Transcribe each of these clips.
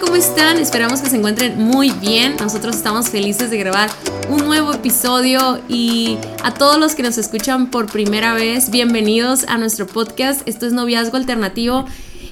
¿Cómo están? Esperamos que se encuentren muy bien. Nosotros estamos felices de grabar un nuevo episodio y a todos los que nos escuchan por primera vez, bienvenidos a nuestro podcast. Esto es Noviazgo Alternativo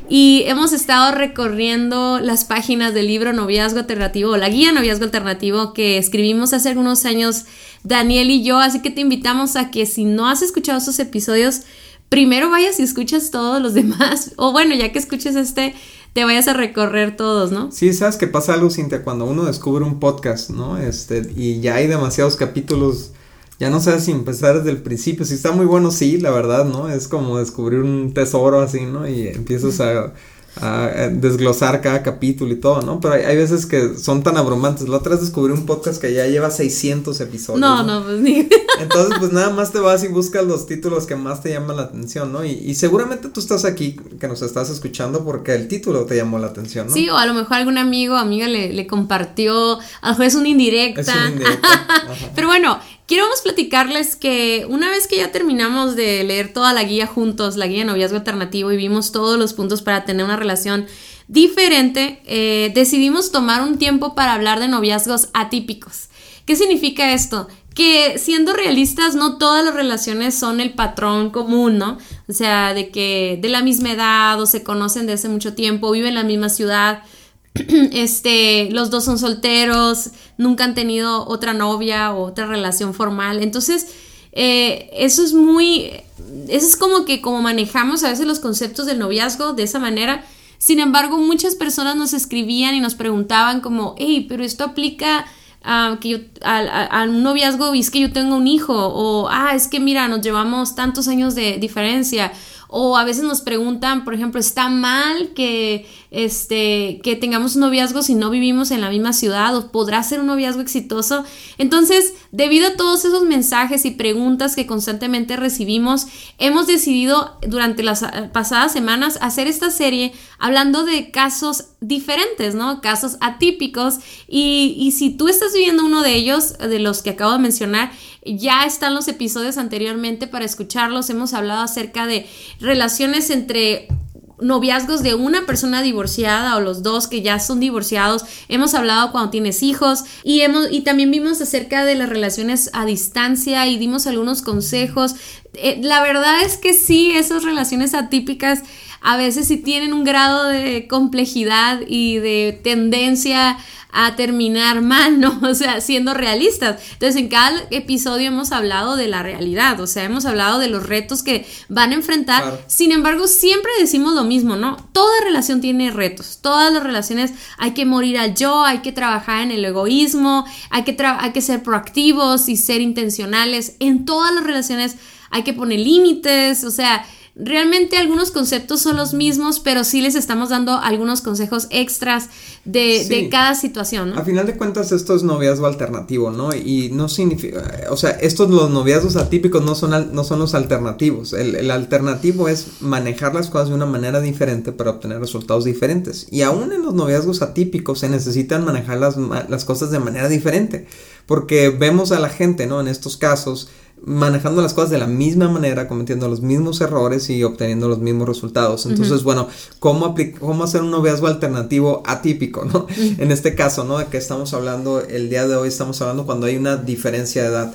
y hemos estado recorriendo las páginas del libro Noviazgo Alternativo, la guía Noviazgo Alternativo que escribimos hace algunos años Daniel y yo, así que te invitamos a que si no has escuchado esos episodios, primero vayas y escuchas todos los demás, o bueno, ya que escuches este, te vayas a recorrer todos, ¿no? Sí, sabes que pasa algo, Cintia, cuando uno descubre un podcast, ¿no? Este, y ya hay demasiados capítulos, ya no sabes si empezar desde el principio. Si está muy bueno, sí, la verdad, ¿no? Es como descubrir un tesoro así, ¿no? Y empiezas a a desglosar cada capítulo y todo, ¿no? Pero hay, veces que son tan abrumantes. La otra vez descubrí un podcast que ya lleva 600 episodios. No, no, pues ni. Entonces, pues nada más te vas y buscas los títulos que más te llaman la atención, ¿no? Y, seguramente tú estás aquí, que nos estás escuchando porque el título te llamó la atención, ¿no? Sí, o a lo mejor algún amigo o amiga le, le compartió, a lo mejor es una indirecta. Es una indirecta. Pero bueno, Quiero platicarles que una vez que ya terminamos de leer toda la guía juntos, la guía de noviazgo alternativo, y vimos todos los puntos para tener una relación diferente, eh, decidimos tomar un tiempo para hablar de noviazgos atípicos. ¿Qué significa esto? Que siendo realistas, no todas las relaciones son el patrón común, ¿no? O sea, de que de la misma edad o se conocen desde hace mucho tiempo, viven en la misma ciudad este, los dos son solteros, nunca han tenido otra novia o otra relación formal. Entonces, eh, eso es muy, eso es como que como manejamos a veces los conceptos del noviazgo de esa manera. Sin embargo, muchas personas nos escribían y nos preguntaban como, hey, pero esto aplica a, que yo, a, un noviazgo y es que yo tengo un hijo, o, ah, es que mira, nos llevamos tantos años de diferencia, o a veces nos preguntan, por ejemplo, ¿está mal que, este, que tengamos un noviazgo si no vivimos en la misma ciudad? ¿O podrá ser un noviazgo exitoso? Entonces, debido a todos esos mensajes y preguntas que constantemente recibimos, hemos decidido durante las pasadas semanas hacer esta serie hablando de casos diferentes, ¿no? Casos atípicos. Y, y si tú estás viviendo uno de ellos, de los que acabo de mencionar, ya están los episodios anteriormente para escucharlos. Hemos hablado acerca de relaciones entre noviazgos de una persona divorciada o los dos que ya son divorciados. Hemos hablado cuando tienes hijos y hemos y también vimos acerca de las relaciones a distancia y dimos algunos consejos. Eh, la verdad es que sí, esas relaciones atípicas a veces sí tienen un grado de complejidad y de tendencia a terminar mal, ¿no? O sea, siendo realistas. Entonces, en cada episodio hemos hablado de la realidad, o sea, hemos hablado de los retos que van a enfrentar. Sin embargo, siempre decimos lo mismo, ¿no? Toda relación tiene retos, todas las relaciones hay que morir al yo, hay que trabajar en el egoísmo, hay que, hay que ser proactivos y ser intencionales. En todas las relaciones hay que poner límites, o sea, Realmente algunos conceptos son los mismos, pero sí les estamos dando algunos consejos extras de, cada situación. ¿no? A final de cuentas, esto es noviazgo alternativo, ¿no? Y no significa, o sea, estos los noviazgos atípicos no son, no son los alternativos. El, alternativo es manejar las cosas de una manera diferente para obtener resultados diferentes. Y aún en los noviazgos atípicos se necesitan manejar las, las cosas de manera diferente. Porque vemos a la gente, ¿no? En estos casos manejando las cosas de la misma manera, cometiendo los mismos errores y obteniendo los mismos resultados. Entonces, bueno, ¿cómo, ¿cómo hacer un noviazgo alternativo atípico, ¿no? En este caso, ¿no? De que estamos hablando, el día de hoy estamos hablando cuando hay una diferencia de edad.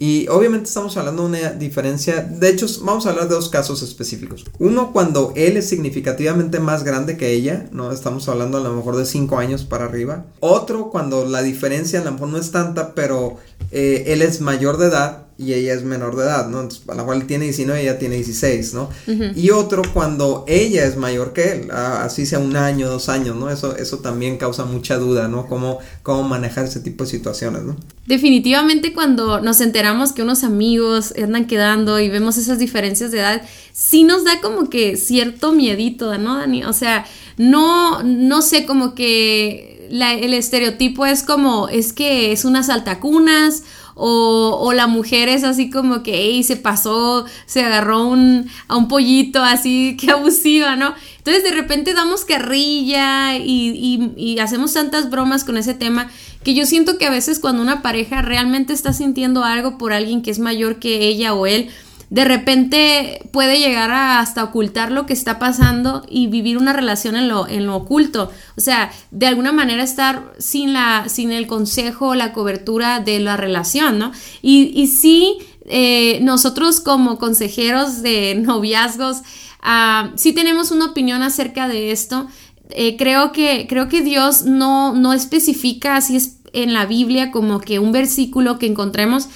Y obviamente estamos hablando de una diferencia, de hecho vamos a hablar de dos casos específicos. Uno cuando él es significativamente más grande que ella, ¿no? Estamos hablando a lo mejor de 5 años para arriba. Otro cuando la diferencia a lo mejor no es tanta, pero eh, él es mayor de edad y ella es menor de edad, ¿no? Entonces, a la cual tiene 19 y ella tiene 16, ¿no? Y otro cuando ella es mayor que él, así sea un año, dos años, ¿no? Eso, eso también causa mucha duda, ¿no? Cómo, cómo manejar ese tipo de situaciones, ¿no? Definitivamente cuando nos enteramos que unos amigos andan quedando y vemos esas diferencias de edad, sí nos da como que cierto miedito, ¿no, Dani? O sea, no, no sé, como que el estereotipo es como, es que es unas altacunas o, la mujer es así como que, se pasó, se agarró un, a un pollito así, que abusiva, ¿no? Entonces de repente damos carrilla y hacemos tantas bromas con ese tema que yo siento que a veces cuando una pareja realmente está sintiendo algo por alguien que es mayor que ella o él, de repente puede llegar a hasta ocultar lo que está pasando y vivir una relación en lo, en lo oculto. O sea, de alguna manera estar sin, la, sin el consejo o la cobertura de la relación, ¿no? Y, y sí, eh, nosotros como consejeros de noviazgos, uh, sí tenemos una opinión acerca de esto. Eh, creo, que, creo que Dios no, no especifica así es en la Biblia como que un versículo que encontremos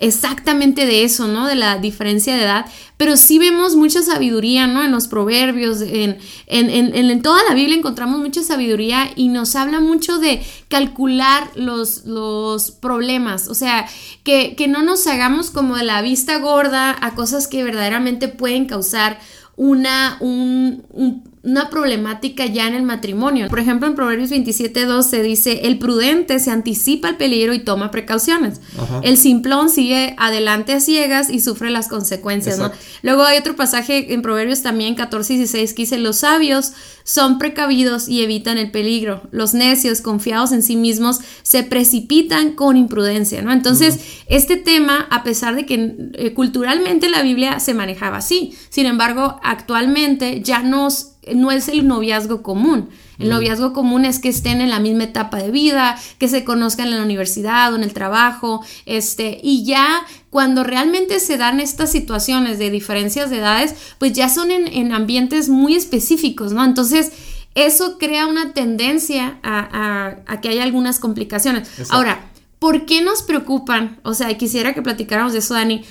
exactamente de eso, ¿no? De la diferencia de edad, pero sí vemos mucha sabiduría, ¿no? En los proverbios, en, en, en, en, toda la Biblia encontramos mucha sabiduría y nos habla mucho de calcular los, los problemas, o sea, que, que no nos hagamos como de la vista gorda a cosas que verdaderamente pueden causar una, un, un una problemática ya en el matrimonio. Por ejemplo, en Proverbios 27.2 se dice, el prudente se anticipa al peligro y toma precauciones. El simplón sigue adelante a ciegas y sufre las consecuencias, ¿no? Luego hay otro pasaje en Proverbios también 14 y 16 que dice, los sabios son precavidos y evitan el peligro. Los necios, confiados en sí mismos, se precipitan con imprudencia, ¿no? Entonces, este tema, a pesar de que eh, culturalmente la Biblia se manejaba así, sin embargo, actualmente ya nos no es el noviazgo común. El noviazgo común es que estén en la misma etapa de vida, que se conozcan en la universidad o en el trabajo, este, y ya cuando realmente se dan estas situaciones de diferencias de edades, pues ya son en, ambientes muy específicos, ¿no? Entonces, eso crea una tendencia a, que haya algunas complicaciones. Ahora, ¿por qué nos preocupan? O sea, quisiera que platicáramos de eso, Dani.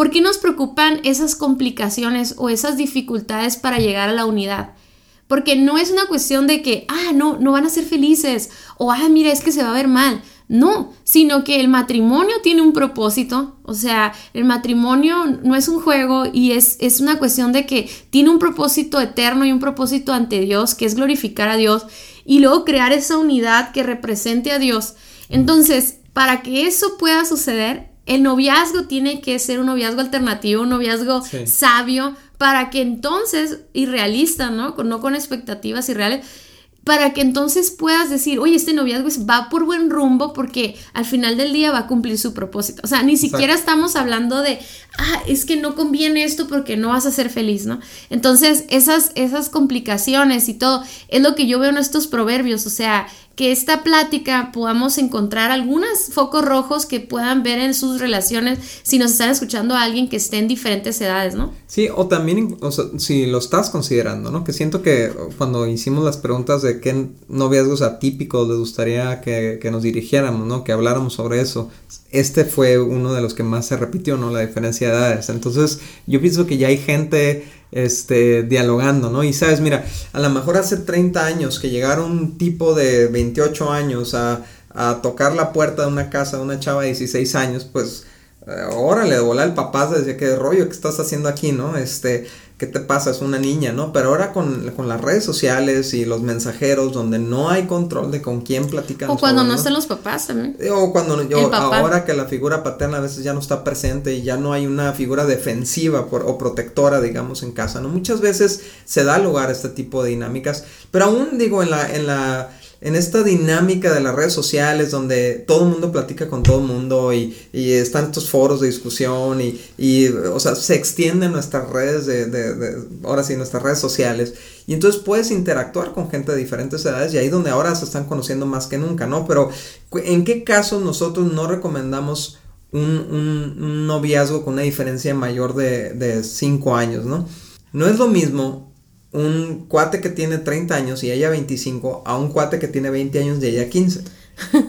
¿Por qué nos preocupan esas complicaciones o esas dificultades para llegar a la unidad? Porque no es una cuestión de que, ah, no, no van a ser felices o, ah, mira, es que se va a ver mal. No, sino que el matrimonio tiene un propósito, o sea, el matrimonio no es un juego y es, es una cuestión de que tiene un propósito eterno y un propósito ante Dios, que es glorificar a Dios, y luego crear esa unidad que represente a Dios. Entonces, para que eso pueda suceder, el noviazgo tiene que ser un noviazgo alternativo, un noviazgo sabio, para que entonces, y realista, ¿no? No con expectativas irreales, para que entonces puedas decir, oye, este noviazgo va por buen rumbo porque al final del día va a cumplir su propósito. O sea, ni siquiera estamos hablando de, ah, es que no conviene esto porque no vas a ser feliz, ¿no? Entonces, esas, esas complicaciones y todo, es lo que yo veo en estos proverbios, o sea, que esta plática podamos encontrar algunos focos rojos que puedan ver en sus relaciones si nos están escuchando a alguien que esté en diferentes edades, ¿no? Sí, o también, si lo estás considerando, ¿no? Que siento que cuando hicimos las preguntas de qué noviazgos atípicos les gustaría que, que nos dirigiéramos, ¿no? Que habláramos sobre eso, este fue uno de los que más se repitió, ¿no? La diferencia de edades. Entonces, yo pienso que ya hay gente este, dialogando, ¿no? Y sabes, mira, a lo mejor hace 30 años que llegara un tipo de 28 años a, a tocar la puerta de una casa de una chava de 16 años, pues, eh, órale, de el papá decía, qué rollo, ¿qué estás haciendo aquí, no? Este, ¿qué te pasa? Es una niña, ¿no? Pero ahora con, las redes sociales y los mensajeros donde no hay control de con quién platican. O cuando no están los papás también. O cuando yo, ahora que la figura paterna a veces ya no está presente y ya no hay una figura defensiva o protectora, digamos, en casa, ¿no? Muchas veces se da lugar a este tipo de dinámicas, pero aún digo, en la, en la en esta dinámica de las redes sociales donde todo el mundo platica con todo el mundo y, y, están estos foros de discusión y, y, o sea, se extienden nuestras redes de, de, ahora sí, nuestras redes sociales y entonces puedes interactuar con gente de diferentes edades y ahí donde ahora se están conociendo más que nunca, ¿no? Pero ¿en qué casos nosotros no recomendamos un, un, un noviazgo con una diferencia mayor de 5 años, ¿no? No es lo mismo un cuate que tiene 30 años y ella 25 a un cuate que tiene 20 años y ella 15.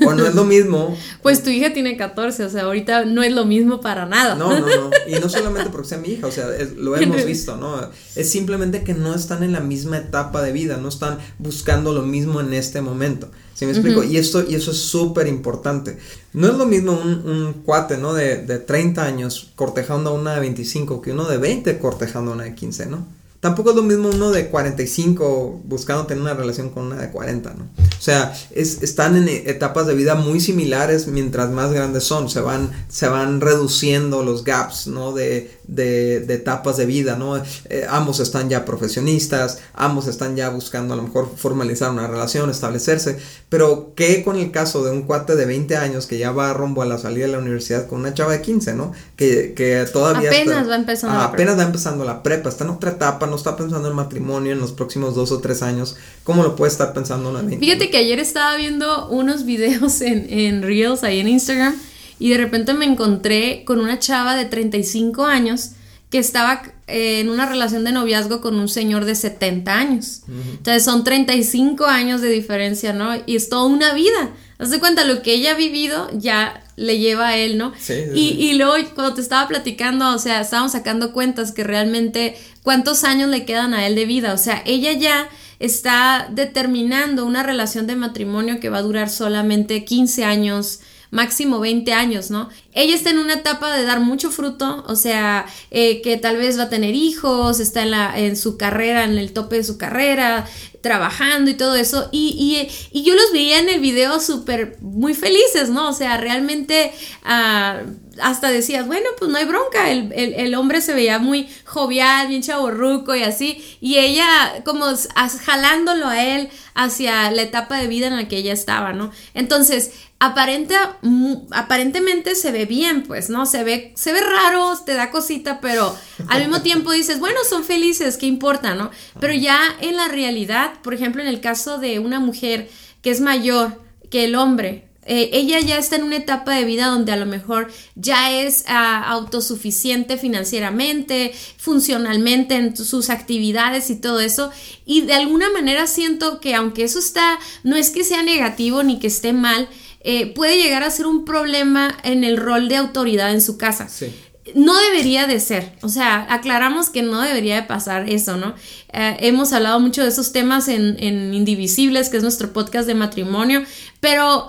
O no es lo mismo. pues tu hija tiene 14, o sea, ahorita no es lo mismo para nada. No, no, no. Y no solamente porque sea mi hija, o sea, lo hemos visto, ¿no? Es simplemente que no están en la misma etapa de vida, no están buscando lo mismo en este momento. ¿Sí me explico? Y esto, y eso es súper importante. No es lo mismo un, un cuate, ¿no? De, de 30 años cortejando a una de 25 que uno de 20 cortejando a una de 15, ¿no? Tampoco es lo mismo uno de 45 buscando tener una relación con una de 40, ¿no? O sea, es, están en etapas de vida muy similares mientras más grandes son, se van, se van reduciendo los gaps, ¿no? De, de, de etapas de vida, ¿no? Eh, ambos están ya profesionistas, ambos están ya buscando a lo mejor formalizar una relación, establecerse, pero ¿qué con el caso de un cuate de 20 años que ya va rumbo a la salida de la universidad con una chava de 15, ¿no? Que, que todavía... Apenas va empezando. la apenas va empezando la prepa, está en otra etapa, no está pensando en matrimonio en los próximos dos o tres años, ¿cómo lo puede estar pensando una 20? Fíjate que ayer estaba viendo unos videos en, en Reels ahí en Instagram y de repente me encontré con una chava de 35 años que estaba eh, en una relación de noviazgo con un señor de 70 años. Entonces son 35 años de diferencia, ¿no? Y es toda una vida. Haz de cuenta, lo que ella ha vivido ya le lleva a él, ¿no? Sí, sí, y, sí. y luego cuando te estaba platicando, o sea, estábamos sacando cuentas que realmente cuántos años le quedan a él de vida. O sea, ella ya está determinando una relación de matrimonio que va a durar solamente 15 años, máximo 20 años, ¿no? Ella está en una etapa de dar mucho fruto, o sea, eh, que tal vez va a tener hijos, está en, la, en su carrera, en el tope de su carrera, trabajando y todo eso, y, y, y yo los veía en el video súper, muy felices, ¿no? O sea, realmente... Uh, hasta decías, bueno, pues no hay bronca, el, el, hombre se veía muy jovial, bien chaborruco y así, y ella como jalándolo a él hacia la etapa de vida en la que ella estaba, ¿no? Entonces, aparenta, aparentemente se ve bien, pues, ¿no? Se ve, se ve raro, te da cosita, pero al mismo tiempo dices, bueno, son felices, ¿qué importa, no? Pero ya en la realidad, por ejemplo, en el caso de una mujer que es mayor que el hombre, eh, ella ya está en una etapa de vida donde a lo mejor ya es uh, autosuficiente financieramente, funcionalmente en sus actividades y todo eso. Y de alguna manera siento que aunque eso está, no es que sea negativo ni que esté mal, eh, puede llegar a ser un problema en el rol de autoridad en su casa. Sí. No debería de ser, o sea, aclaramos que no debería de pasar eso, ¿no? Eh, hemos hablado mucho de esos temas en, en Indivisibles, que es nuestro podcast de matrimonio, pero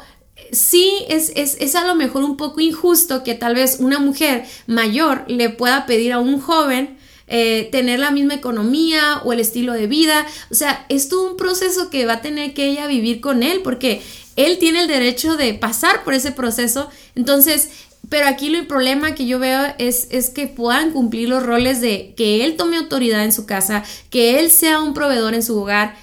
sí es, es, es, a lo mejor un poco injusto que tal vez una mujer mayor le pueda pedir a un joven eh, tener la misma economía o el estilo de vida. O sea, es todo un proceso que va a tener que ella vivir con él porque él tiene el derecho de pasar por ese proceso. Entonces, pero aquí el problema que yo veo es, es que puedan cumplir los roles de que él tome autoridad en su casa, que él sea un proveedor en su hogar,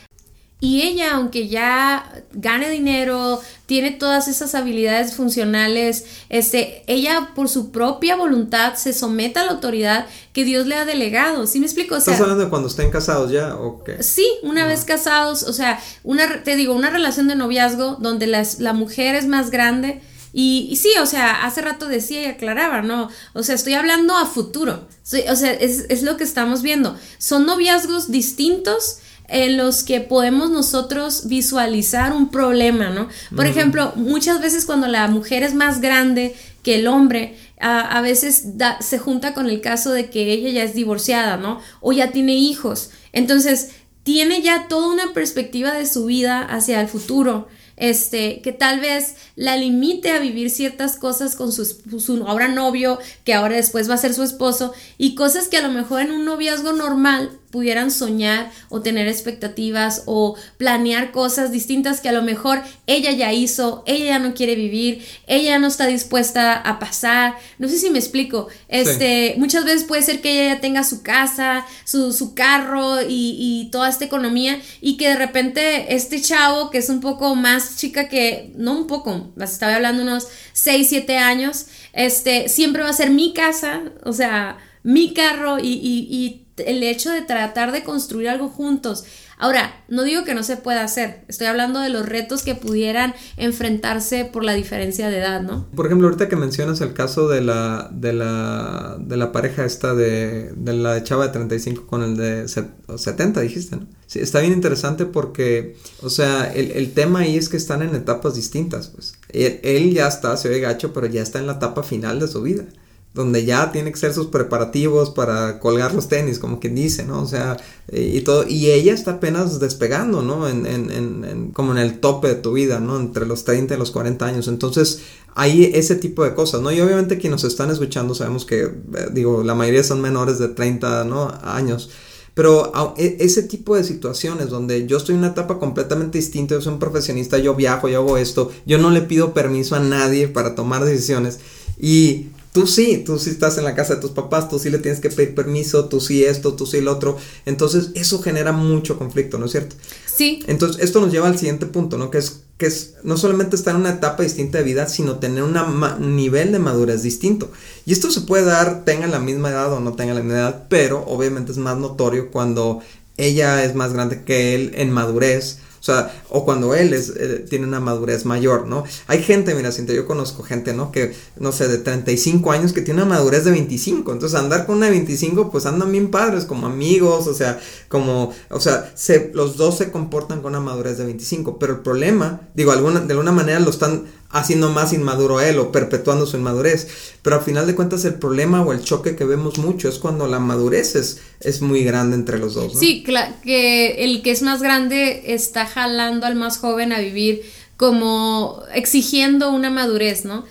y ella, aunque ya gane dinero, tiene todas esas habilidades funcionales, este, ella por su propia voluntad se somete a la autoridad que Dios le ha delegado. ¿Sí me explico? O sea, ¿Estás hablando de cuando estén casados ya o qué? Sí, una vez casados, o sea, una, te digo, una relación de noviazgo donde las, la mujer es más grande. Y, y, sí, o sea, hace rato decía y aclaraba, ¿no? O sea, estoy hablando a futuro. O sea, es, es lo que estamos viendo. Son noviazgos distintos en los que podemos nosotros visualizar un problema, ¿no? Por uh -huh. ejemplo, muchas veces cuando la mujer es más grande que el hombre, a, a veces da, se junta con el caso de que ella ya es divorciada, ¿no? O ya tiene hijos. Entonces, tiene ya toda una perspectiva de su vida hacia el futuro este, que tal vez la limite a vivir ciertas cosas con su, su, ahora novio, que ahora después va a ser su esposo, y cosas que a lo mejor en un noviazgo normal pudieran soñar o tener expectativas o planear cosas distintas que a lo mejor ella ya hizo, ella ya no quiere vivir, ella ya no está dispuesta a pasar, no sé si me explico, este, sí. muchas veces puede ser que ella ya tenga su casa, su, su carro y, y, toda esta economía y que de repente este chavo que es un poco más chica que, no un poco, estaba hablando unos 6, 7 años, este, siempre va a ser mi casa, o sea, mi carro y, y, y el hecho de tratar de construir algo juntos. Ahora, no digo que no se pueda hacer, estoy hablando de los retos que pudieran enfrentarse por la diferencia de edad, ¿no? Por ejemplo, ahorita que mencionas el caso de la, de la, de la pareja esta de, de la chava de 35 con el de 70, dijiste, ¿no? Sí, está bien interesante porque, o sea, el, el tema ahí es que están en etapas distintas, pues. Él, él ya está, se ve gacho, pero ya está en la etapa final de su vida donde ya tiene que ser sus preparativos para colgar los tenis, como quien dice, ¿no? O sea, y todo, y ella está apenas despegando, ¿no? En, en, en, como en el tope de tu vida, ¿no? Entre los 30 y los 40 años. Entonces, hay ese tipo de cosas, ¿no? Y obviamente quienes nos están escuchando sabemos que, eh, digo, la mayoría son menores de 30, ¿no? Años. Pero e, ese tipo de situaciones donde yo estoy en una etapa completamente distinta, yo soy un profesionista, yo viajo, yo hago esto, yo no le pido permiso a nadie para tomar decisiones y Tú sí, tú sí estás en la casa de tus papás, tú sí le tienes que pedir permiso, tú sí esto, tú sí lo otro. Entonces, eso genera mucho conflicto, ¿no es cierto? Sí. Entonces, esto nos lleva al siguiente punto, ¿no? Que es, que es no solamente estar en una etapa distinta de vida, sino tener un nivel de madurez distinto. Y esto se puede dar, tenga la misma edad o no tenga la misma edad, pero obviamente es más notorio cuando ella es más grande que él en madurez o sea, o cuando él eh, tiene una madurez mayor, ¿no? Hay gente, mira, Cintia, yo conozco gente, ¿no? Que, no sé, de 35 años que tiene una madurez de 25. Entonces, andar con una de 25, pues andan bien padres, como amigos, o sea, como, o sea, se, los dos se comportan con una madurez de 25. Pero el problema, digo, alguna, de alguna manera lo están haciendo más inmaduro él o perpetuando su inmadurez. Pero al final de cuentas el problema o el choque que vemos mucho es cuando la madurez es, es muy grande entre los dos. ¿no? Sí, que el que es más grande está jalando al más joven a vivir como exigiendo una madurez, ¿no?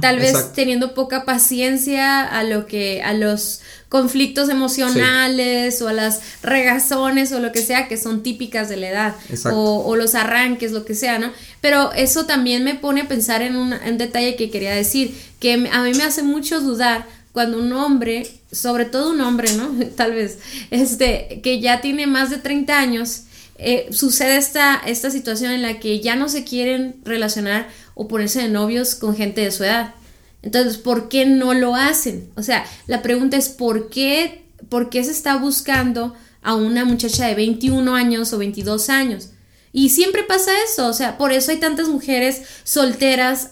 Tal vez teniendo poca paciencia a lo que a los conflictos emocionales o a las regazones o lo que sea que son típicas de la edad o, o, los arranques, lo que sea, ¿no? Pero eso también me pone a pensar en un, detalle que quería decir, que a mí me hace mucho dudar cuando un hombre, sobre todo un hombre, ¿no? Tal vez, este, que ya tiene más de 30 años, eh, sucede esta, esta situación en la que ya no se quieren relacionar o ponerse de novios con gente de su edad. Entonces, ¿por qué no lo hacen? O sea, la pregunta es ¿por qué, por qué se está buscando a una muchacha de 21 años o 22 años? Y siempre pasa eso, o sea, por eso hay tantas mujeres solteras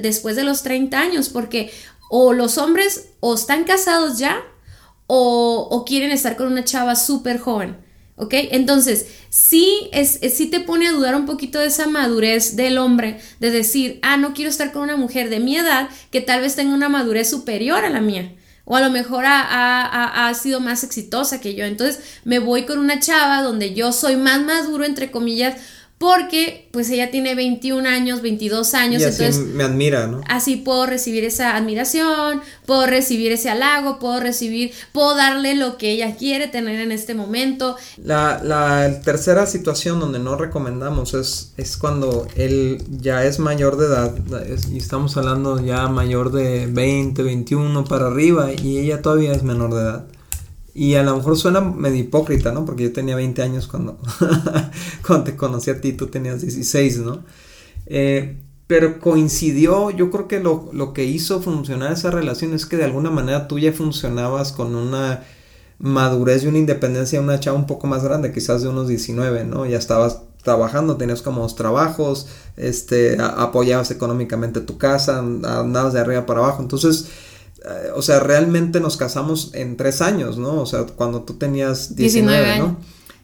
después de los 30 años, porque o los hombres o están casados ya o, o quieren estar con una chava súper joven. ¿Ok? Entonces, sí, es, sí te pone a dudar un poquito de esa madurez del hombre, de decir, ah, no quiero estar con una mujer de mi edad que tal vez tenga una madurez superior a la mía. O a lo mejor ha, ha sido más exitosa que yo. Entonces me voy con una chava donde yo soy más maduro, entre comillas, porque pues ella tiene 21 años, 22 años, y así entonces me admira, ¿no? Así puedo recibir esa admiración, puedo recibir ese halago, puedo recibir, puedo darle lo que ella quiere tener en este momento. La, la tercera situación donde no recomendamos es, es cuando él ya es mayor de edad, y estamos hablando ya mayor de 20, 21 para arriba, y ella todavía es menor de edad. Y a lo mejor suena medio hipócrita, ¿no? Porque yo tenía 20 años cuando, cuando te conocí a ti, tú tenías 16, ¿no? Eh, pero coincidió, yo creo que lo, lo, que hizo funcionar esa relación es que de alguna manera tú ya funcionabas con una madurez y una independencia de una chava un poco más grande, quizás de unos 19, ¿no? Ya estabas trabajando, tenías como dos trabajos, este, apoyabas económicamente tu casa, andabas de arriba para abajo, entonces eh, o sea, realmente nos casamos en tres años, ¿no? O sea, cuando tú tenías 19, ¿no?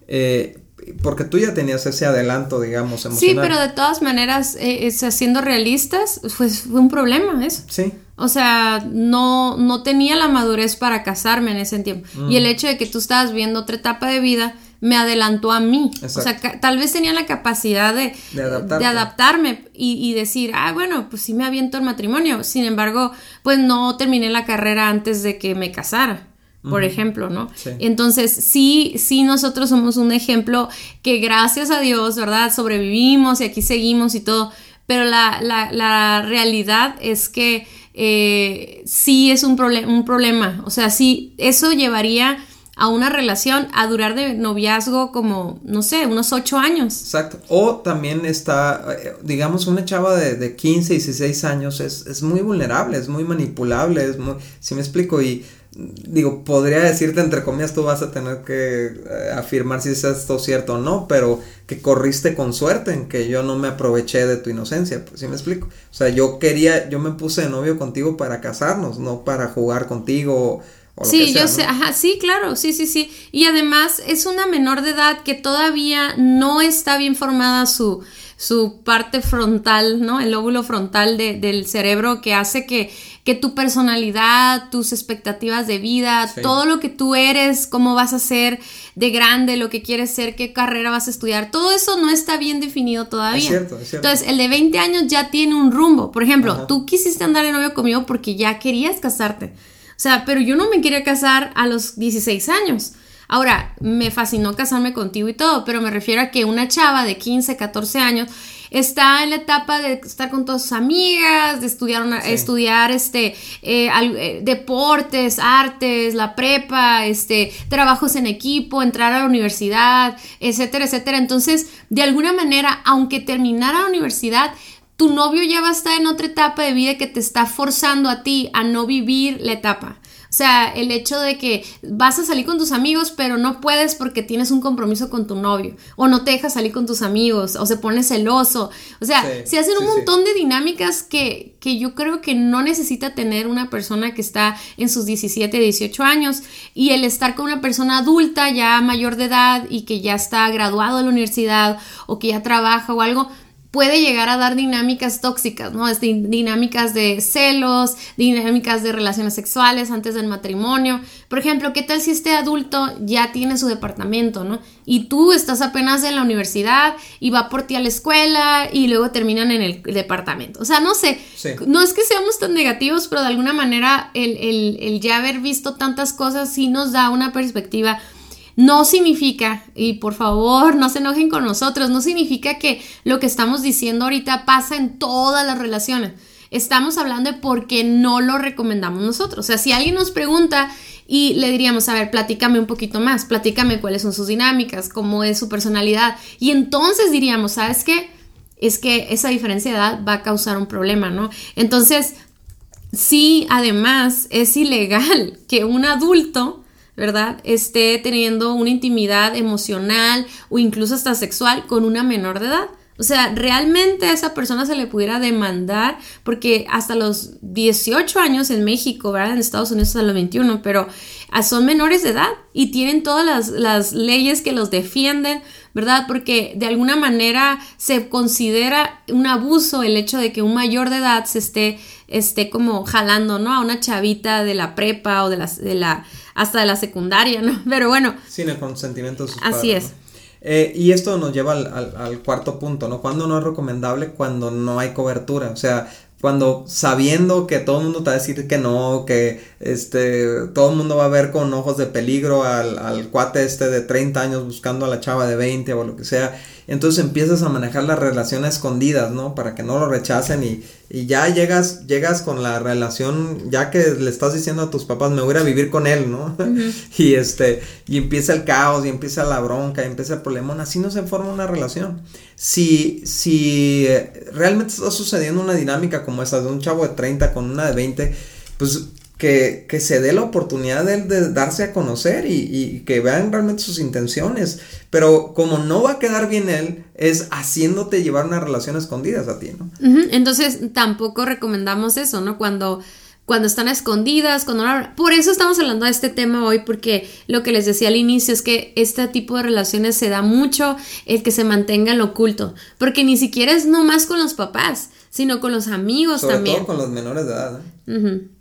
Eh, porque tú ya tenías ese adelanto, digamos, emocional. Sí, pero de todas maneras, eh, siendo realistas, pues fue un problema eso. Sí. O sea, no, no tenía la madurez para casarme en ese tiempo. Y el hecho de que tú estabas viendo otra etapa de vida, me adelantó a mí. O sea, tal vez tenía la capacidad de, de, adaptarme y, decir, ah, bueno, pues sí me aviento el matrimonio. Sin embargo, pues no terminé la carrera antes de que me casara. Por ejemplo, ¿no? Entonces, sí, sí, nosotros somos un ejemplo que gracias a Dios, ¿verdad? Sobrevivimos y aquí seguimos y todo. Pero la, la, la realidad es que eh, sí es un, un problema. O sea, sí, eso llevaría a una relación a durar de noviazgo como, no sé, unos ocho años. Exacto. O también está, eh, digamos, una chava de, de 15, 16 años es, es, muy vulnerable, es muy manipulable, es muy, si me explico, y digo, podría decirte entre comillas, tú vas a tener que eh, afirmar si es esto cierto o no, pero que corriste con suerte en que yo no me aproveché de tu inocencia, pues si me explico. O sea, yo quería, yo me puse de novio contigo para casarnos, no para jugar contigo sí, yo sé, ajá, sí, claro, sí, sí, sí. Y además es una menor de edad que todavía no está bien formada su, su parte frontal, ¿no? El lóbulo frontal de, del cerebro que hace que, que, tu personalidad, tus expectativas de vida, todo lo que tú eres, cómo vas a ser de grande, lo que quieres ser, qué carrera vas a estudiar, todo eso no está bien definido todavía. Es cierto, es cierto. Entonces, el de 20 años ya tiene un rumbo. Por ejemplo, tú quisiste andar de novio conmigo porque ya querías casarte. O sea, pero yo no me quería casar a los 16 años. Ahora, me fascinó casarme contigo y todo, pero me refiero a que una chava de 15, 14 años está en la etapa de estar con todas sus amigas, de estudiar, estudiar este, eh, eh, deportes, artes, la prepa, este, trabajos en equipo, entrar a la universidad, etcétera, etcétera. Entonces, de alguna manera, aunque terminara la universidad, tu novio ya va a estar en otra etapa de vida que te está forzando a ti a no vivir la etapa. O sea, el hecho de que vas a salir con tus amigos, pero no puedes porque tienes un compromiso con tu novio, o no te dejas salir con tus amigos, o se pone celoso. O sea, se hacen un montón de dinámicas que, que yo creo que no necesita tener una persona que está en sus 17, 18 años, y el estar con una persona adulta, ya mayor de edad, y que ya está graduado de la universidad, o que ya trabaja o algo, puede llegar a dar dinámicas tóxicas, ¿no? dinámicas de celos, dinámicas de relaciones sexuales antes del matrimonio. Por ejemplo, ¿qué tal si este adulto ya tiene su departamento, ¿no? Y tú estás apenas en la universidad y va por ti a la escuela y luego terminan en el departamento. O sea, no sé, no es que seamos tan negativos, pero de alguna manera el, el ya haber visto tantas cosas sí nos da una perspectiva no significa, y por favor no se enojen con nosotros, no significa que lo que estamos diciendo ahorita pasa en todas las relaciones. Estamos hablando de por qué no lo recomendamos nosotros. O sea, si alguien nos pregunta y le diríamos, a ver, platícame un poquito más, platícame cuáles son sus dinámicas, cómo es su personalidad. Y entonces diríamos, ¿sabes qué? Es que esa diferencia de edad va a causar un problema, ¿no? Entonces, sí, además es ilegal que un adulto ¿verdad? Esté teniendo una intimidad emocional o incluso hasta sexual con una menor de edad. O sea, realmente a esa persona se le pudiera demandar porque hasta los 18 años en México, ¿verdad? En Estados Unidos hasta los 21, pero son menores de edad y tienen todas las, las leyes que los defienden, ¿verdad? Porque de alguna manera se considera un abuso el hecho de que un mayor de edad se esté, esté como jalando, ¿no? A una chavita de la prepa o de la, de la hasta de la secundaria, ¿no? Pero bueno. Sin el consentimiento de sus Así es. Eh, y esto nos lleva al, al, cuarto punto, ¿no? Cuando no es recomendable, cuando no hay cobertura. O sea, cuando sabiendo que todo el mundo te va a decir que no, que este, todo el mundo va a ver con ojos de peligro al, al cuate este de 30 años buscando a la chava de 20 o lo que sea, entonces empiezas a manejar las relaciones escondidas, ¿no? Para que no lo rechacen y, y, ya llegas, llegas con la relación, ya que le estás diciendo a tus papás, me voy a vivir con él, ¿no? y este, y empieza el caos, y empieza la bronca, y empieza el problema, así no se forma una relación. Si, si realmente está sucediendo una dinámica como esa de un chavo de 30 con una de 20, pues que, que, se dé la oportunidad de, darse a conocer y, y, que vean realmente sus intenciones. Pero como no va a quedar bien él, es haciéndote llevar una relación escondidas a ti, ¿no? Entonces tampoco recomendamos eso, ¿no? Cuando, cuando están escondidas, cuando Por eso estamos hablando de este tema hoy, porque lo que les decía al inicio es que este tipo de relaciones se da mucho el que se mantenga en lo oculto, porque ni siquiera es nomás con los papás, sino con los amigos Sobre también. Todo con los menores de edad. ¿eh? O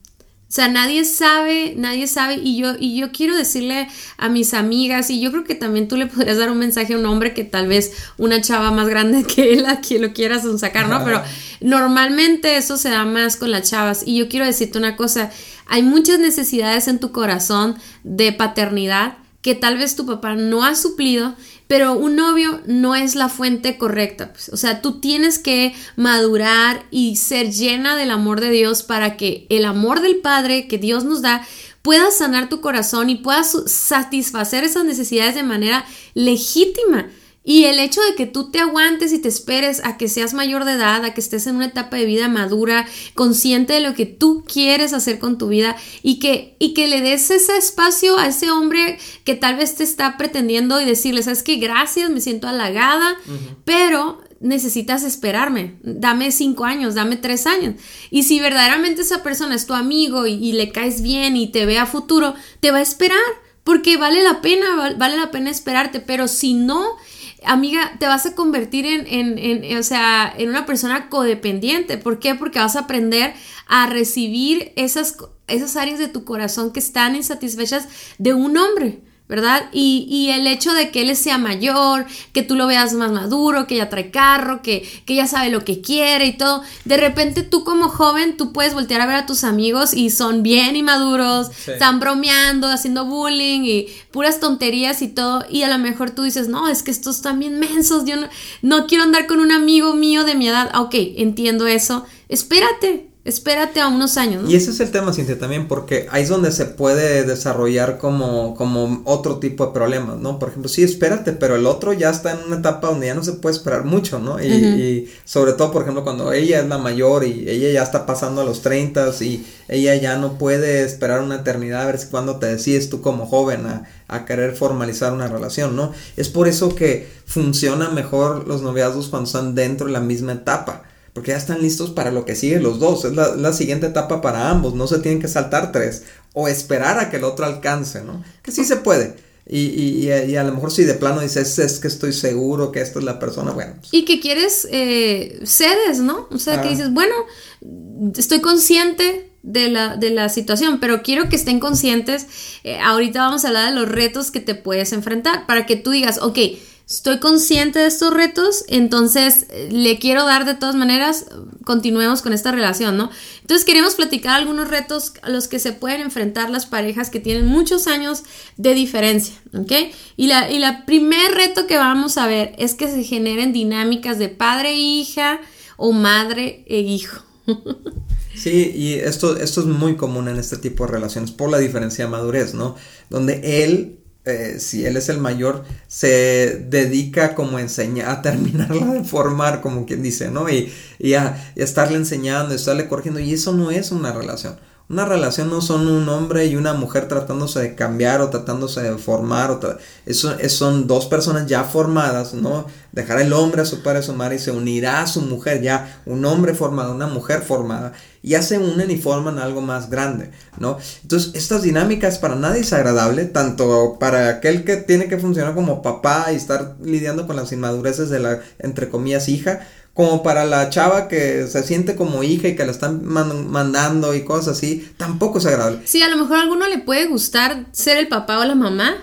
sea, nadie sabe, nadie sabe y yo y yo quiero decirle a mis amigas y yo creo que también tú le podrías dar un mensaje a un hombre que tal vez una chava más grande que él a quien lo quieras sacar, ¿no? Pero normalmente eso se da más con las chavas y yo quiero decirte una cosa, hay muchas necesidades en tu corazón de paternidad que tal vez tu papá no ha suplido pero un novio no es la fuente correcta. Pues. O sea, tú tienes que madurar y ser llena del amor de Dios para que el amor del Padre que Dios nos da pueda sanar tu corazón y pueda satisfacer esas necesidades de manera legítima. Y el hecho de que tú te aguantes y te esperes a que seas mayor de edad, a que estés en una etapa de vida madura, consciente de lo que tú quieres hacer con tu vida y que, y que le des ese espacio a ese hombre que tal vez te está pretendiendo y decirle, sabes que gracias, me siento halagada, pero necesitas esperarme, dame cinco años, dame tres años. Y si verdaderamente esa persona es tu amigo y, y le caes bien y te ve a futuro, te va a esperar porque vale la pena, vale la pena esperarte, pero si no, amiga, te vas a convertir en, en, en, o sea, en una persona codependiente. ¿Por qué? Porque vas a aprender a recibir esas, esas áreas de tu corazón que están insatisfechas de un hombre. ¿Verdad? Y, y, el hecho de que él sea mayor, que tú lo veas más maduro, que ya trae carro, que, que ya sabe lo que quiere y todo, de repente tú como joven, tú puedes voltear a ver a tus amigos y son bien inmaduros, están bromeando, haciendo bullying y puras tonterías y todo, y a lo mejor tú dices, no, es que estos están bien mensos, yo no, no quiero andar con un amigo mío de mi edad, ok, entiendo eso, espérate, Espérate a unos años. Y ese es el tema, Cintia, también, porque ahí es donde se puede desarrollar como, como otro tipo de problemas, ¿no? Por ejemplo, sí, espérate, pero el otro ya está en una etapa donde ya no se puede esperar mucho, ¿no? Y, sobre todo, por ejemplo, cuando ella es la mayor y ella ya está pasando a los 30 y ella ya no puede esperar una eternidad a ver si cuando te decides tú como joven a, a querer formalizar una relación, ¿no? Es por eso que funcionan mejor los noviazgos cuando están dentro de la misma etapa porque ya están listos para lo que sigue los dos. Es la, siguiente etapa para ambos. No se tienen que saltar tres o esperar a que el otro alcance, ¿no? Que sí se puede. Y, y, y, a lo mejor si de plano dices, es que estoy seguro que esta es la persona, bueno. Pues y que quieres, eh, cedes, ¿no? O sea, que dices, bueno, estoy consciente de la, de la situación, pero quiero que estén conscientes. Eh, ahorita vamos a hablar de los retos que te puedes enfrentar para que tú digas, ok, estoy consciente de estos retos, entonces eh, le quiero dar de todas maneras, continuemos con esta relación, ¿no? Entonces queremos platicar algunos retos a los que se pueden enfrentar las parejas que tienen muchos años de diferencia, ¿ok? Y la, y primer reto que vamos a ver es que se generen dinámicas de padre e hija o madre e hijo. Sí, y esto, esto es muy común en este tipo de relaciones por la diferencia de madurez, ¿no? Donde él eh, si él es el mayor, se dedica como a a terminarla de formar, como quien dice, ¿no? Y, y, a, y a estarle enseñando, estarle corrigiendo, y eso no es una relación. Una relación no son un hombre y una mujer tratándose de cambiar o tratándose de formar. O eso, son dos personas ya formadas, ¿no? Dejar el hombre a su padre a su madre y se unirá a su mujer ya, un hombre formado, una mujer formada. Ya se unen y forman algo más grande, ¿no? Entonces, estas dinámicas para nadie es agradable, tanto para aquel que tiene que funcionar como papá y estar lidiando con las inmadureces de la, entre comillas, hija, como para la chava que se siente como hija y que la están mandando y cosas así, tampoco es agradable. Sí, a lo mejor a alguno le puede gustar ser el papá o la mamá,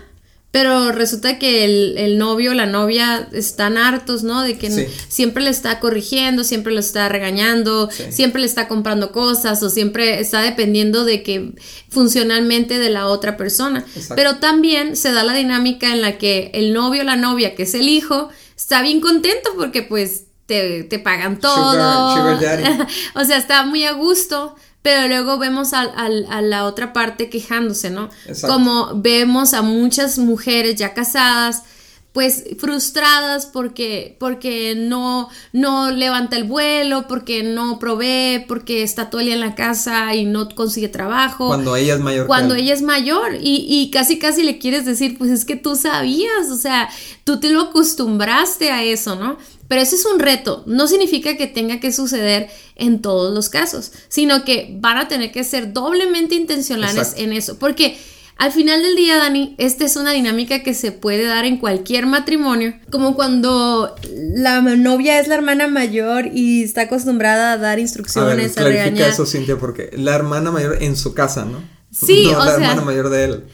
pero resulta que el, novio o la novia están hartos, ¿no? De que siempre le está corrigiendo, siempre lo está regañando, siempre le está comprando cosas o siempre está dependiendo de que funcionalmente de la otra persona. Pero también se da la dinámica en la que el novio o la novia, que es el hijo, está bien contento porque pues te, pagan todo. o sea, está muy a gusto. Pero luego vemos a, la otra parte quejándose, ¿no? Como vemos a muchas mujeres ya casadas, pues frustradas porque, porque no, no levanta el vuelo, porque no provee, porque está todo el día en la casa y no consigue trabajo. Cuando ella es mayor. Cuando ella es mayor y, y casi casi le quieres decir, pues es que tú sabías, o sea, tú te lo acostumbraste a eso, ¿no? Pero ese es un reto. No significa que tenga que suceder en todos los casos, sino que van a tener que ser doblemente intencionales en eso. Porque al final del día, Dani, esta es una dinámica que se puede dar en cualquier matrimonio, como cuando la novia es la hermana mayor y está acostumbrada a dar instrucciones, a, ver, a eso, Cintia, porque la hermana mayor en su casa, ¿no? Sí, no, la hermana mayor de él.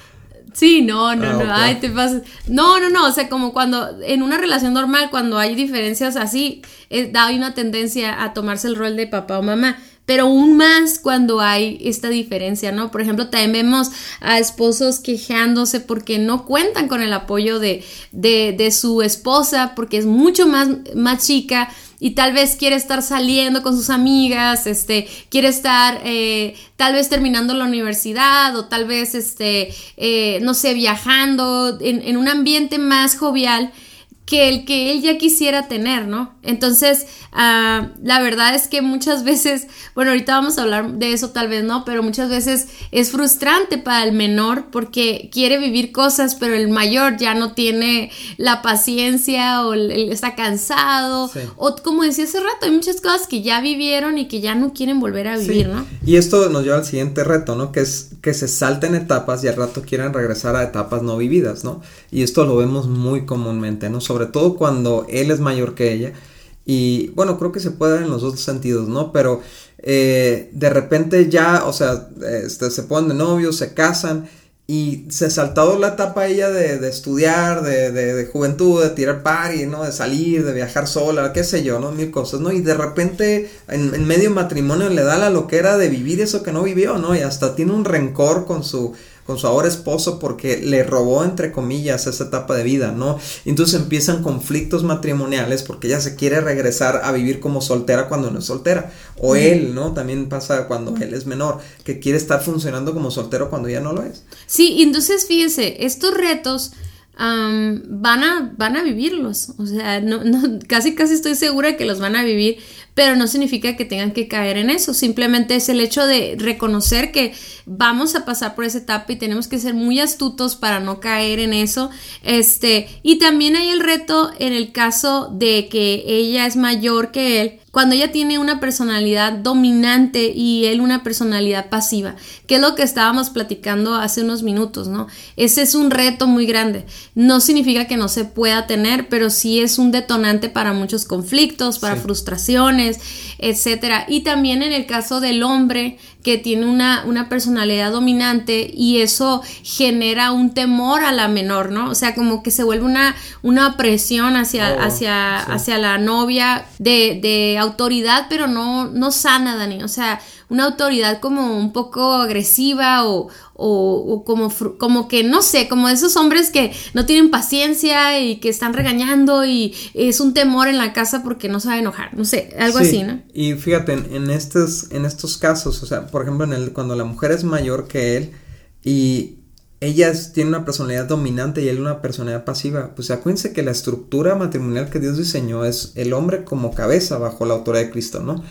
Sí, no, no, ah, no, ay, te pasas. No, no, no, o sea, como cuando en una relación normal, cuando hay diferencias así, eh, da una tendencia a tomarse el rol de papá o mamá pero aún más cuando hay esta diferencia, ¿no? Por ejemplo, también vemos a esposos quejándose porque no cuentan con el apoyo de, de, de su esposa, porque es mucho más, más chica, y tal vez quiere estar saliendo con sus amigas, este, quiere estar eh, tal vez terminando la universidad o tal vez, este, eh, no sé, viajando en, en un ambiente más jovial que el que él ya quisiera tener, ¿no? Entonces, ah, la verdad es que muchas veces, bueno, ahorita vamos a hablar de eso tal vez, ¿no? Pero muchas veces es frustrante para el menor porque quiere vivir cosas, pero el mayor ya no tiene la paciencia o está cansado. O como decía hace rato, hay muchas cosas que ya vivieron y que ya no quieren volver a vivir, ¿no? Y esto nos lleva al siguiente reto, ¿no? Que es que se salten etapas y al rato quieran regresar a etapas no vividas, ¿no? Y esto lo vemos muy comúnmente, ¿no? sobre todo cuando él es mayor que ella. Y bueno, creo que se puede dar en los dos sentidos, ¿no? Pero eh, de repente ya, o sea, este, se ponen de novios, se casan y se saltado la etapa ella de, estudiar, de, juventud, de tirar party, ¿no? De salir, de viajar sola, qué sé yo, ¿no? Mil cosas, ¿no? Y de repente en, en medio matrimonio le da la loquera de vivir eso que no vivió, ¿no? Y hasta tiene un rencor con su con su ahora esposo porque le robó entre comillas esa etapa de vida, ¿no? Entonces empiezan conflictos matrimoniales porque ella se quiere regresar a vivir como soltera cuando no es soltera. O él, ¿no? También pasa cuando él es menor, que quiere estar funcionando como soltero cuando ya no lo es. Sí, entonces fíjense, estos retos van, a, van a vivirlos. O sea, no, no, casi casi estoy segura que los van a vivir, pero no significa que tengan que caer en eso. Simplemente es el hecho de reconocer que vamos a pasar por esa etapa y tenemos que ser muy astutos para no caer en eso. Este, y también hay el reto en el caso de que ella es mayor que él cuando ella tiene una personalidad dominante y él una personalidad pasiva, que es lo que estábamos platicando hace unos minutos, ¿no? Ese es un reto muy grande. No significa que no se pueda tener, pero sí es un detonante para muchos conflictos, para frustraciones, etcétera. Y también en el caso del hombre que tiene una, una, personalidad dominante y eso genera un temor a la menor, ¿no? O sea, como que se vuelve una, una presión hacia, oh, hacia, hacia la novia de, de, autoridad, pero no, no sana, Dani. O sea, una autoridad como un poco agresiva o, o, como, como que, no sé, como esos hombres que no tienen paciencia y que están regañando y es un temor en la casa porque no se va a enojar, no sé, algo así, ¿no? Y fíjate, en, estos, en estos casos, o sea, por ejemplo, en el, cuando la mujer es mayor que él y ella tiene una personalidad dominante y él una personalidad pasiva, pues acuérdense que la estructura matrimonial que Dios diseñó es el hombre como cabeza bajo la autoridad de Cristo, ¿no?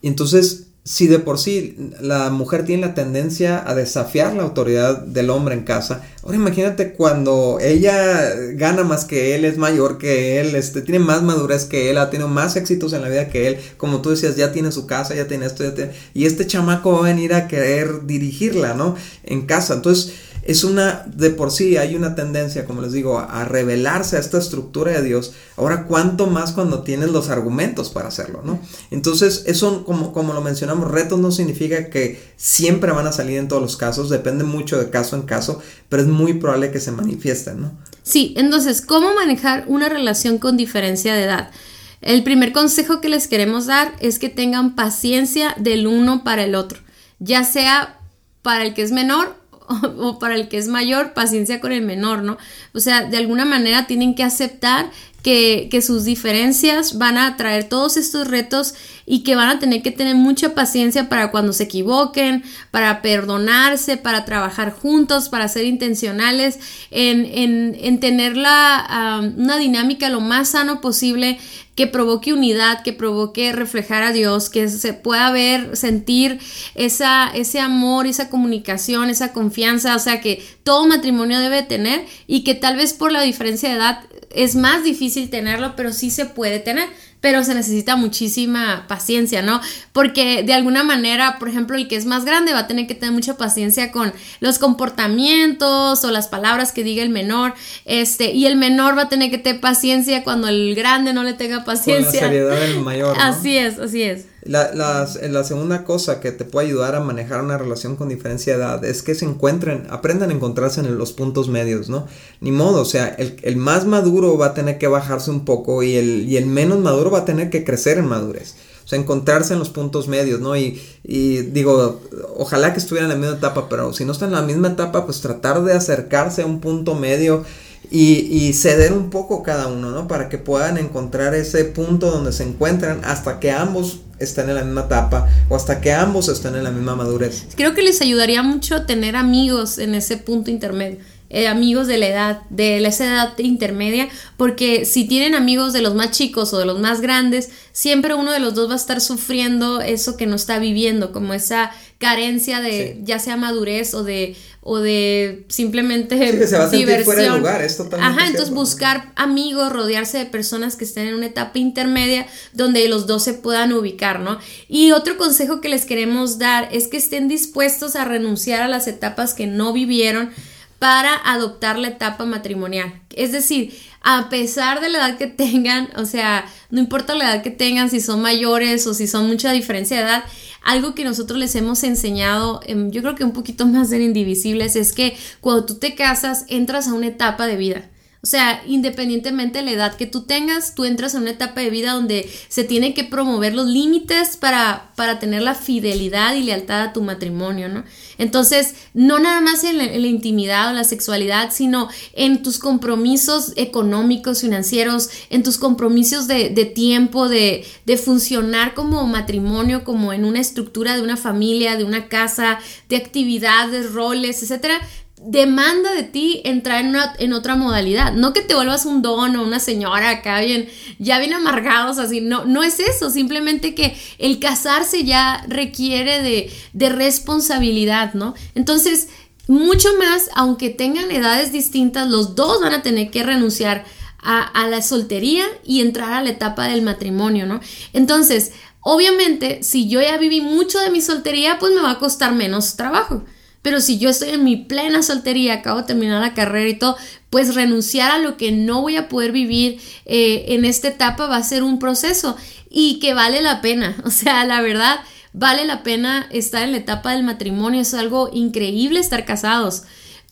Y entonces si de por sí la mujer tiene la tendencia a desafiar la autoridad del hombre en casa, ahora imagínate cuando ella gana más que él, es mayor que él, este, tiene más madurez que él, ha tenido más éxitos en la vida que él, como tú decías, ya tiene su casa, ya tiene esto, ya tiene, y este chamaco va a venir a querer dirigirla, ¿no? En casa. Entonces, es una, de por sí hay una tendencia, como les digo, a, revelarse a esta estructura de Dios. Ahora, ¿cuánto más cuando tienes los argumentos para hacerlo, no? Entonces, eso, como, como lo mencionamos, retos no significa que siempre van a salir en todos los casos, depende mucho de caso en caso, pero es muy probable que se manifiesten, ¿no? Sí, entonces, ¿cómo manejar una relación con diferencia de edad? El primer consejo que les queremos dar es que tengan paciencia del uno para el otro, ya sea para el que es menor o, para el que es mayor, paciencia con el menor, ¿no? O sea, de alguna manera tienen que aceptar que, que, sus diferencias van a traer todos estos retos y que van a tener que tener mucha paciencia para cuando se equivoquen, para perdonarse, para trabajar juntos, para ser intencionales, en, en, en tener la, una dinámica lo más sano posible que provoque unidad, que provoque reflejar a Dios, que se pueda ver, sentir esa, ese amor, esa comunicación, esa confianza, o sea que todo matrimonio debe tener y que tal vez por la diferencia de edad es más difícil tenerlo, pero sí se puede tener pero se necesita muchísima paciencia, ¿no? Porque de alguna manera, por ejemplo, el que es más grande va a tener que tener mucha paciencia con los comportamientos o las palabras que diga el menor, este, y el menor va a tener que tener paciencia cuando el grande no le tenga paciencia. Con la seriedad del mayor. ¿no? Así es, así es. La, la, segunda cosa que te puede ayudar a manejar una relación con diferencia de edad es que se encuentren, aprendan a encontrarse en los puntos medios, ¿no? Ni modo, o sea, el, el más maduro va a tener que bajarse un poco y el, y el menos maduro va a tener que crecer en madurez. O sea, encontrarse en los puntos medios, ¿no? Y, y digo, ojalá que estuvieran en la misma etapa, pero si no están en la misma etapa, pues tratar de acercarse a un punto medio y, ceder un poco cada uno, ¿no? Para que puedan encontrar ese punto donde se encuentran hasta que ambos estén en la misma etapa o hasta que ambos estén en la misma madurez. Creo que les ayudaría mucho tener amigos en ese punto intermedio. Eh, amigos de la edad, de esa edad intermedia, porque si tienen amigos de los más chicos o de los más grandes, siempre uno de los dos va a estar sufriendo eso que no está viviendo, como esa carencia de ya sea madurez o de o de simplemente diversión. Ajá, entonces buscar amigos, rodearse de personas que estén en una etapa intermedia donde los dos se puedan ubicar, ¿no? Y otro consejo que les queremos dar es que estén dispuestos a renunciar a las etapas que no vivieron para adoptar la etapa matrimonial. Es decir, a pesar de la edad que tengan, o sea, no importa la edad que tengan, si son mayores o si son mucha diferencia de edad, algo que nosotros les hemos enseñado, em, yo creo que un poquito más en Indivisibles, es que cuando tú te casas, entras a una etapa de vida. O sea, independientemente de la edad que tú tengas, tú entras en una etapa de vida donde se tiene que promover los límites para, para tener la fidelidad y lealtad a tu matrimonio, ¿no? Entonces, no nada más en la, intimidad o la sexualidad, sino en tus compromisos económicos, financieros, en tus compromisos de, de tiempo, de, de funcionar como matrimonio, como en una estructura de una familia, de una casa, de actividades, roles, etcétera demanda de ti entrar en, otra modalidad. No que te vuelvas un don o una señora acá bien, ya bien amargados así. No, no es eso. Simplemente que el casarse ya requiere de, de responsabilidad, ¿no? Entonces, mucho más, aunque tengan edades distintas, los dos van a tener que renunciar a la soltería y entrar a la etapa del matrimonio, ¿no? Entonces, obviamente, si yo ya viví mucho de mi soltería, pues me va a costar menos trabajo. Pero si yo estoy en mi plena soltería, acabo de terminar la carrera y todo, pues renunciar a lo que no voy a poder vivir eh, en esta etapa va a ser un proceso y que vale la pena. O sea, la verdad, vale la pena estar en la etapa del matrimonio. Es algo increíble estar casados.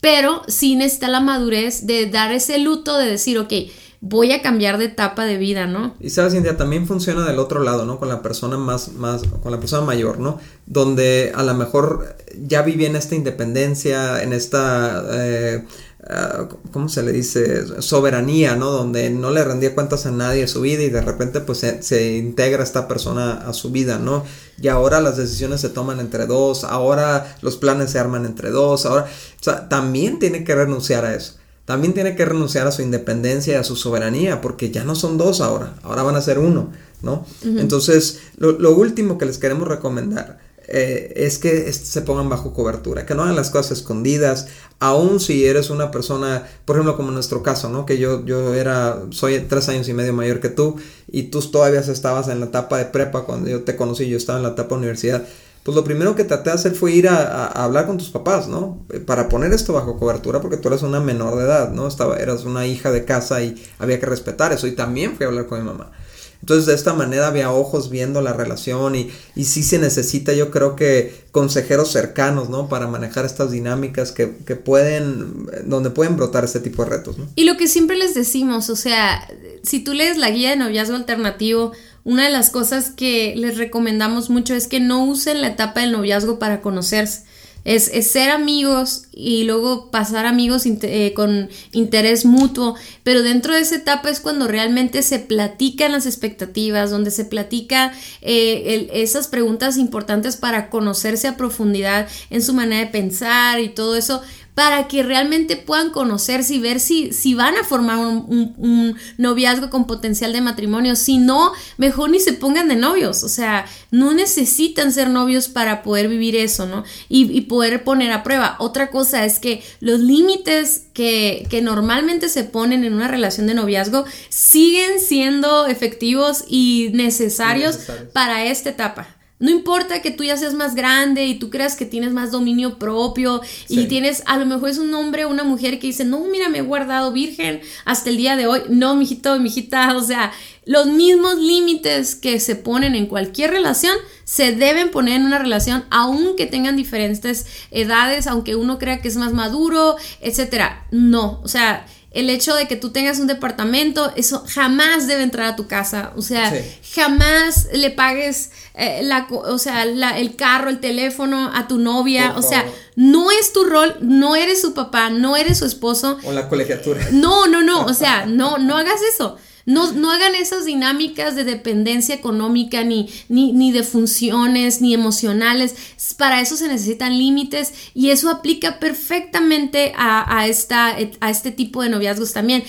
Pero sin está la madurez de dar ese luto de decir, ok, voy a cambiar de etapa de vida, ¿no? Y sabes, Cintia, también funciona del otro lado, ¿no? Con la persona más, más, con la persona mayor, ¿no? Donde a lo mejor ya vivía en esta independencia, en esta, eh, ah, ¿cómo se le dice? Soberanía, ¿no? Donde no le rendía cuentas a nadie de su vida y de repente pues se, se integra esta persona a su vida, ¿no? Y ahora las decisiones se toman entre dos, ahora los planes se arman entre dos, ahora, o sea, también tiene que renunciar a eso también tiene que renunciar a su independencia y a su soberanía, porque ya no son dos ahora, ahora van a ser uno, ¿no? Entonces, lo, último que les queremos recomendar eh, es que se pongan bajo cobertura, que no hagan las cosas escondidas, aun si eres una persona, por ejemplo, como en nuestro caso, ¿no? Que yo, yo era, soy tres años y medio mayor que tú, y tú todavía estabas en la etapa de prepa cuando yo te conocí, yo estaba en la etapa de universidad pues lo primero que traté de hacer fue ir a, hablar con tus papás, ¿no? Eh, para poner esto bajo cobertura, porque tú eres una menor de edad, ¿no? Estaba, eras una hija de casa y había que respetar eso. Y también fui a hablar con mi mamá. Entonces de esta manera había ojos viendo la relación y, y sí se necesita yo creo que consejeros cercanos, ¿no? Para manejar estas dinámicas que, que pueden, donde pueden brotar este tipo de retos, ¿no? Y lo que siempre les decimos, o sea, si tú lees la guía de noviazgo alternativo, una de las cosas que les recomendamos mucho es que no usen la etapa del noviazgo para conocerse. Es, ser amigos y luego pasar amigos eh, con interés mutuo, pero dentro de esa etapa es cuando realmente se platican las expectativas, donde se platica eh, esas preguntas importantes para conocerse a profundidad en su manera de pensar y todo eso, para que realmente puedan conocerse y ver si, si van a formar un, noviazgo con potencial de matrimonio. Si no, mejor ni se pongan de novios. O sea, no necesitan ser novios para poder vivir eso, ¿no? Y, poder poner a prueba. Otra cosa es que los límites que, que normalmente se ponen en una relación de noviazgo siguen siendo efectivos y necesarios. para esta etapa. No importa que tú ya seas más grande y tú creas que tienes más dominio propio y tienes, a lo mejor es un hombre o una mujer que dice, no, mira, me he guardado virgen hasta el día de hoy. No, mijito, mijita, o sea, los mismos límites que se ponen en cualquier relación se deben poner en una relación, aunque tengan diferentes edades, aunque uno crea que es más maduro, etcétera. No, o sea, el hecho de que tú tengas un departamento, eso jamás debe entrar a tu casa. O sea, jamás le pagues eh, la, o sea, el carro, el teléfono a tu novia. o sea, no es tu rol, no eres su papá, no eres su esposo. O la colegiatura. No, no, no. O sea, no, no hagas eso. No, no, hagan esas dinámicas de dependencia económica, ni, ni, ni, de funciones, ni emocionales. Para eso se necesitan límites y eso aplica perfectamente a, esta, a este tipo de noviazgos también.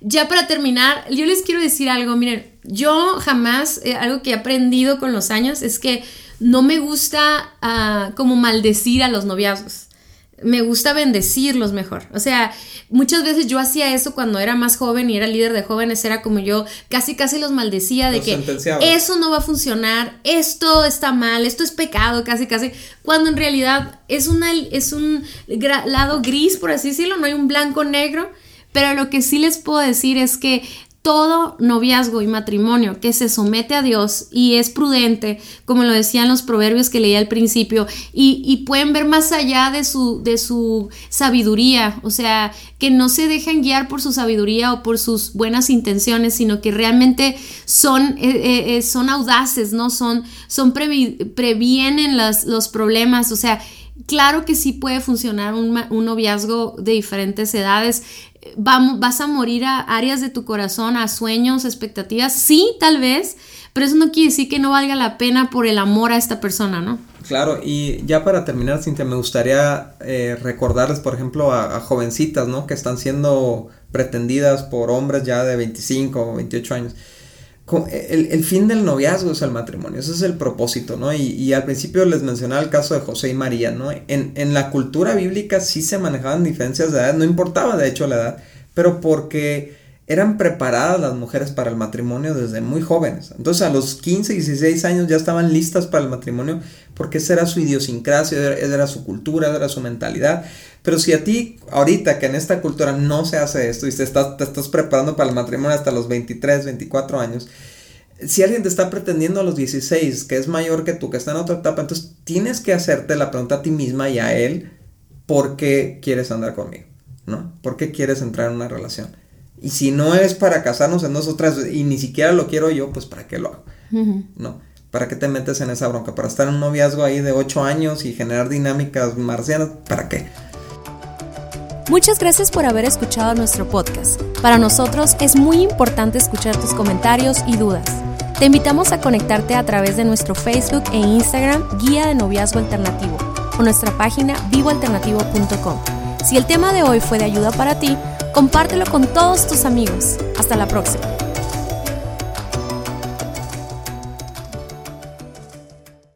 Ya para terminar, yo les quiero decir algo. Miren, yo jamás, eh, algo que he aprendido con los años es que no me gusta ah, como maldecir a los noviazgos me gusta bendecirlos mejor. O sea, muchas veces yo hacía eso cuando era más joven y era líder de jóvenes, era como yo casi casi los maldecía de que eso no va a funcionar, esto está mal, esto es pecado, casi casi, cuando en realidad es, una, es un lado gris, por así decirlo, no hay un blanco negro, pero lo que sí les puedo decir es que todo noviazgo y matrimonio que se somete a Dios y es prudente, como lo decían los proverbios que leía al principio, y, pueden ver más allá de su, de su sabiduría, o sea, que no se dejen guiar por su sabiduría o por sus buenas intenciones, sino que realmente son, eh, eh, eh, son audaces, ¿no? Son, son previenen los problemas, o sea, Claro que sí puede funcionar un, un, noviazgo de diferentes edades vas a morir a áreas de tu corazón, a sueños, expectativas, sí, tal vez, pero eso no quiere decir que no valga la pena por el amor a esta persona, ¿no? Claro, y ya para terminar, Cintia, me gustaría eh, recordarles, por ejemplo, a, jovencitas, ¿no? Que están siendo pretendidas por hombres ya de 25 o 28 años el, fin del noviazgo es el matrimonio, ese es el propósito, ¿no? Y, al principio les mencionaba el caso de José y María, ¿no? En, en, la cultura bíblica sí se manejaban diferencias de edad, no importaba de hecho la edad, pero porque eran preparadas las mujeres para el matrimonio desde muy jóvenes. Entonces a los 15, 16 años ya estaban listas para el matrimonio porque esa era su idiosincrasia, esa era su cultura, esa era su mentalidad. Pero si a ti, ahorita que en esta cultura no se hace esto y te estás, te estás preparando para el matrimonio hasta los 23, 24 años, si alguien te está pretendiendo a los 16, que es mayor que tú, que está en otra etapa, entonces tienes que hacerte la pregunta a ti misma y a él, ¿por qué quieres andar conmigo? ¿No? ¿Por qué quieres entrar en una relación? Y si no es para casarnos en nosotras y ni siquiera lo quiero yo, pues ¿para qué lo hago? ¿No? ¿Para qué te metes en esa bronca? ¿Para estar en un noviazgo ahí de 8 años y generar dinámicas marcianas? ¿Para qué? Muchas gracias por haber escuchado nuestro podcast. Para nosotros es muy importante escuchar tus comentarios y dudas. Te invitamos a conectarte a través de nuestro Facebook e Instagram Guía de Noviazgo Alternativo o nuestra página vivoalternativo.com. Si el tema de hoy fue de ayuda para ti, compártelo con todos tus amigos. Hasta la próxima.